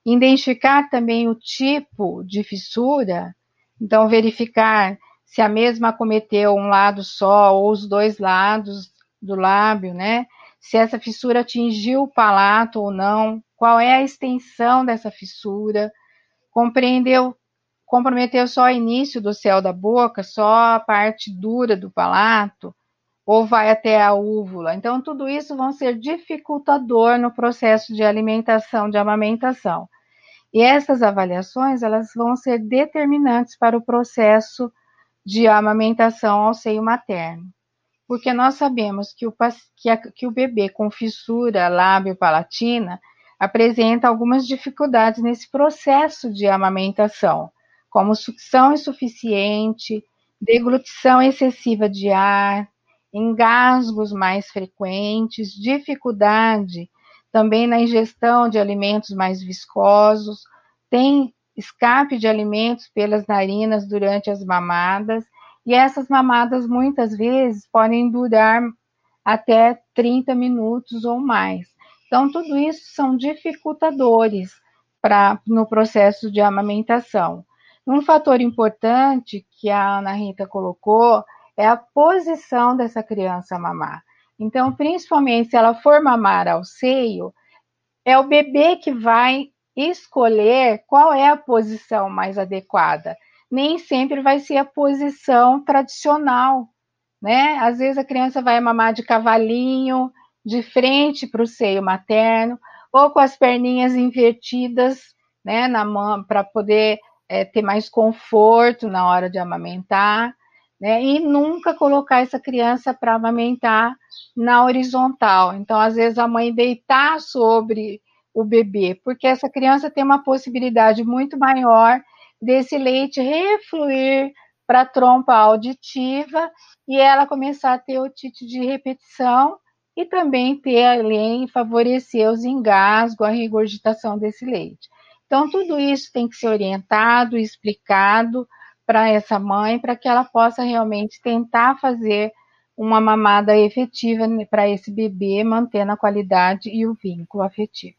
Identificar também o tipo de fissura, então verificar se a mesma acometeu um lado só ou os dois lados do lábio, né? Se essa fissura atingiu o palato ou não, qual é a extensão dessa fissura, compreendeu, comprometeu só o início do céu da boca, só a parte dura do palato, ou vai até a úvula. Então, tudo isso vão ser dificultador no processo de alimentação, de amamentação. E essas avaliações elas vão ser determinantes para o processo de amamentação ao seio materno. Porque nós sabemos que o, que, a, que o bebê com fissura lábio-palatina apresenta algumas dificuldades nesse processo de amamentação, como sucção insuficiente, deglutição excessiva de ar, engasgos mais frequentes, dificuldade também na ingestão de alimentos mais viscosos, tem escape de alimentos pelas narinas durante as mamadas, e essas mamadas muitas vezes podem durar até 30 minutos ou mais. Então, tudo isso são dificultadores para no processo de amamentação. Um fator importante que a Ana Rita colocou é a posição dessa criança mamar. Então, principalmente se ela for mamar ao seio, é o bebê que vai escolher qual é a posição mais adequada. Nem sempre vai ser a posição tradicional, né? Às vezes a criança vai mamar de cavalinho, de frente para o seio materno, ou com as perninhas invertidas, né, na mão, para poder é, ter mais conforto na hora de amamentar né? E nunca colocar essa criança para amamentar na horizontal. Então, às vezes, a mãe deitar sobre o bebê, porque essa criança tem uma possibilidade muito maior desse leite refluir para a trompa auditiva e ela começar a ter otite de repetição e também ter além favorecer os engasgos, a regurgitação desse leite. Então, tudo isso tem que ser orientado, explicado, para essa mãe, para que ela possa realmente tentar fazer uma mamada efetiva para esse bebê, mantendo a qualidade e o vínculo afetivo.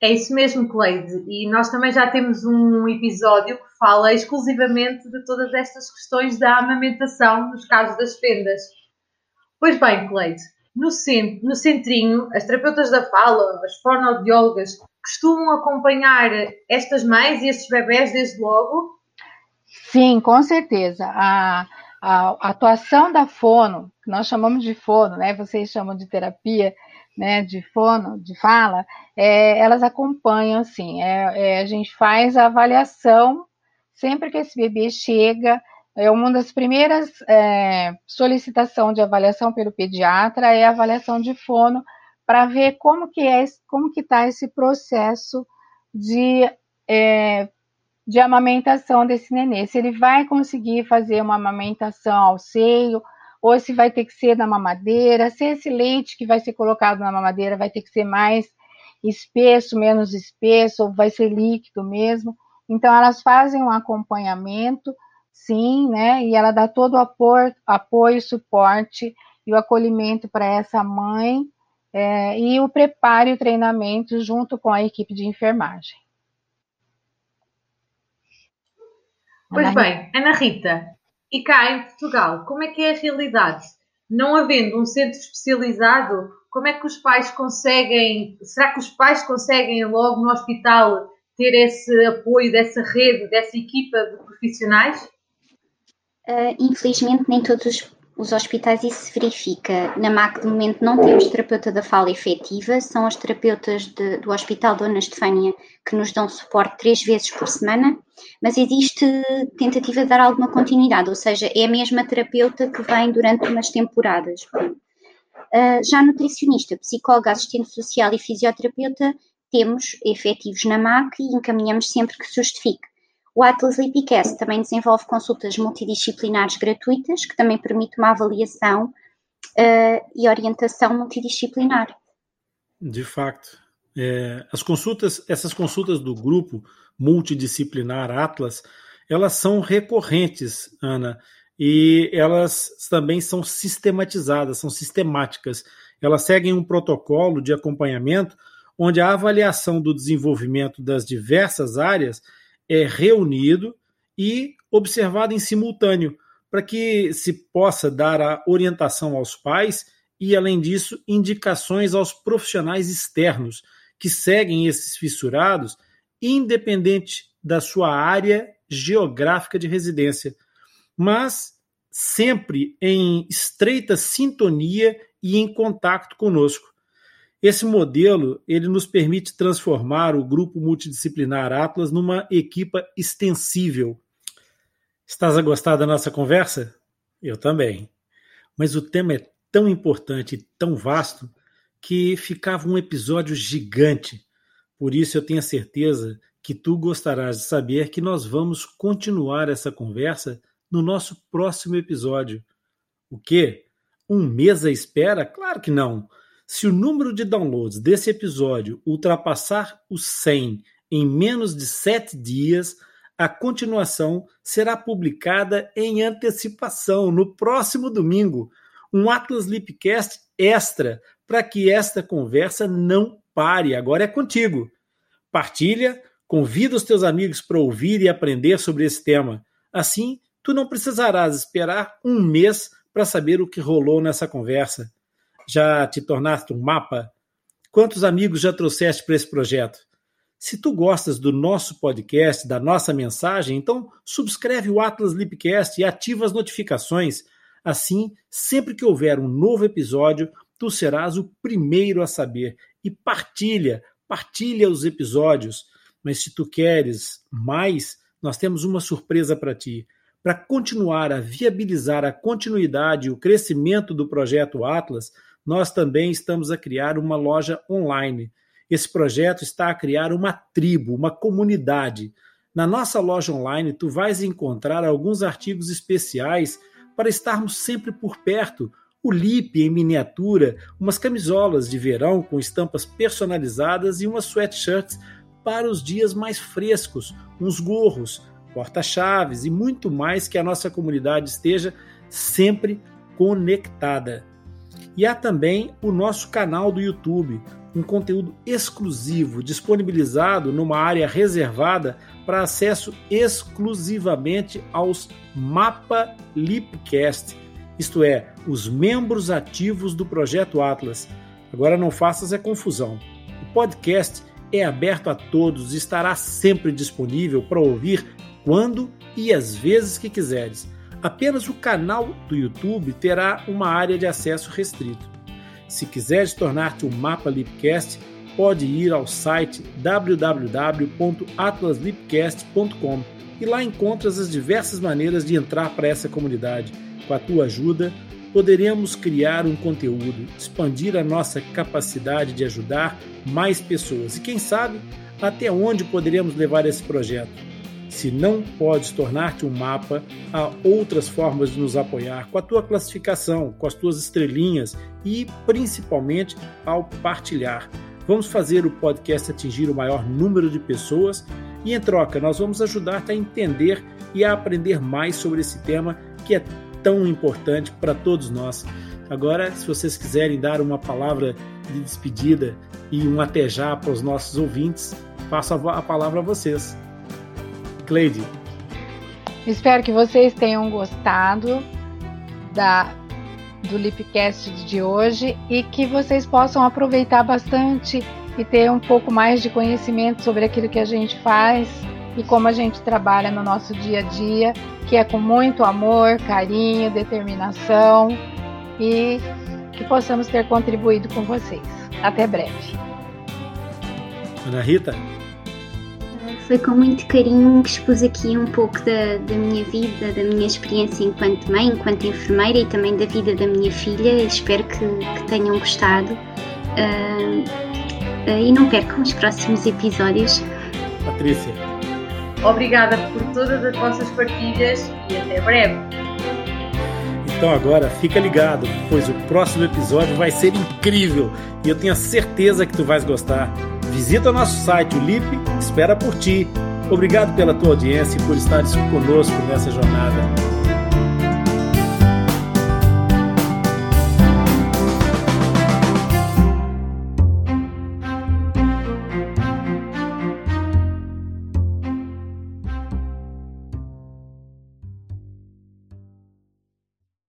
É isso mesmo, Cleide. E nós também já temos um episódio que fala exclusivamente de todas estas questões da amamentação nos casos das fendas. Pois bem, Cleide, no, centro, no centrinho, as terapeutas da fala, as fonoaudiólogas, costumam acompanhar estas mães e estes bebés desde logo? Sim, com certeza. A, a, atuação da fono, que nós chamamos de fono, né? Vocês chamam de terapia, né? De fono, de fala, é, elas acompanham, sim. É, é, a gente faz a avaliação sempre que esse bebê chega. É uma das primeiras é, solicitação de avaliação pelo pediatra é a avaliação de fono para ver como que é como que está esse processo de é, de amamentação desse nenê. Se ele vai conseguir fazer uma amamentação ao seio, ou se vai ter que ser na mamadeira, se esse leite que vai ser colocado na mamadeira vai ter que ser mais espesso, menos espesso, ou vai ser líquido mesmo. Então, elas fazem um acompanhamento, sim, né? E ela dá todo o apoio, apoio suporte e o acolhimento para essa mãe, é, e o preparo e o treinamento junto com a equipe de enfermagem. Pois bem. Ana Rita, e cá em Portugal, como é que é a realidade? Não havendo um centro especializado, como é que os pais conseguem, será que os pais conseguem logo no hospital ter esse apoio dessa rede, dessa equipa de profissionais? Uh, infelizmente, nem todos os hospitais isso se verifica. Na MAC, de momento, não temos terapeuta da fala efetiva, são as terapeutas de, do Hospital Dona Estefânia que nos dão suporte três vezes por semana, mas existe tentativa de dar alguma continuidade, ou seja, é a mesma terapeuta que vem durante umas temporadas. Uh, já nutricionista, psicóloga, assistente social e fisioterapeuta, temos efetivos na MAC e encaminhamos sempre que se justifique. O Atlas Lipicast também desenvolve consultas multidisciplinares gratuitas, que também permite uma avaliação uh, e orientação multidisciplinar. De facto. É, as consultas, essas consultas do grupo multidisciplinar Atlas, elas são recorrentes, Ana, e elas também são sistematizadas, são sistemáticas. Elas seguem um protocolo de acompanhamento onde a avaliação do desenvolvimento das diversas áreas é reunido e observado em simultâneo, para que se possa dar a orientação aos pais e, além disso, indicações aos profissionais externos que seguem esses fissurados, independente da sua área geográfica de residência, mas sempre em estreita sintonia e em contato conosco. Esse modelo ele nos permite transformar o grupo multidisciplinar Atlas numa equipa extensível. Estás a gostar da nossa conversa? Eu também. Mas o tema é tão importante e tão vasto que ficava um episódio gigante. Por isso eu tenho a certeza que tu gostarás de saber que nós vamos continuar essa conversa no nosso próximo episódio. O quê? Um mês à espera? Claro que não. Se o número de downloads desse episódio ultrapassar os 100 em menos de 7 dias, a continuação será publicada em antecipação no próximo domingo. Um Atlas Lipcast extra para que esta conversa não pare. Agora é contigo. Partilha, convida os teus amigos para ouvir e aprender sobre esse tema. Assim, tu não precisarás esperar um mês para saber o que rolou nessa conversa. Já te tornaste um mapa? Quantos amigos já trouxeste para esse projeto? Se tu gostas do nosso podcast, da nossa mensagem, então subscreve o Atlas Lipcast e ativa as notificações. Assim, sempre que houver um novo episódio, tu serás o primeiro a saber. E partilha, partilha os episódios. Mas se tu queres mais, nós temos uma surpresa para ti. Para continuar a viabilizar a continuidade e o crescimento do projeto Atlas, nós também estamos a criar uma loja online. Esse projeto está a criar uma tribo, uma comunidade. Na nossa loja online, tu vais encontrar alguns artigos especiais para estarmos sempre por perto. O lip em miniatura, umas camisolas de verão com estampas personalizadas e umas sweatshirts para os dias mais frescos, uns gorros, porta-chaves e muito mais que a nossa comunidade esteja sempre conectada. E há também o nosso canal do YouTube, um conteúdo exclusivo disponibilizado numa área reservada para acesso exclusivamente aos Mapa Lipcast. isto é, os membros ativos do Projeto Atlas. Agora não faças a confusão. O podcast é aberto a todos e estará sempre disponível para ouvir quando e as vezes que quiseres. Apenas o canal do YouTube terá uma área de acesso restrito. Se quiseres tornar-te um Mapa Lipcast, pode ir ao site www.atlaslipcast.com e lá encontras as diversas maneiras de entrar para essa comunidade. Com a tua ajuda, poderemos criar um conteúdo, expandir a nossa capacidade de ajudar mais pessoas e, quem sabe, até onde poderíamos levar esse projeto. Se não podes tornar-te um mapa, há outras formas de nos apoiar com a tua classificação, com as tuas estrelinhas e principalmente ao partilhar. Vamos fazer o podcast atingir o maior número de pessoas e, em troca, nós vamos ajudar-te a entender e a aprender mais sobre esse tema que é tão importante para todos nós. Agora, se vocês quiserem dar uma palavra de despedida e um até já para os nossos ouvintes, passo a palavra a vocês. Cleide. Espero que vocês tenham gostado da, do Lipcast de hoje e que vocês possam aproveitar bastante e ter um pouco mais de conhecimento sobre aquilo que a gente faz e como a gente trabalha no nosso dia a dia, que é com muito amor, carinho, determinação e que possamos ter contribuído com vocês. Até breve. Ana Rita? Foi com muito carinho que expus aqui um pouco da, da minha vida, da minha experiência enquanto mãe, enquanto enfermeira e também da vida da minha filha. Espero que, que tenham gostado. Uh, uh, e não percam os próximos episódios. Patrícia. Obrigada por todas as vossas partilhas e até breve. Então agora fica ligado, pois o próximo episódio vai ser incrível e eu tenho a certeza que tu vais gostar. Visita nosso site, o LIP espera por ti. Obrigado pela tua audiência e por estares conosco nessa jornada.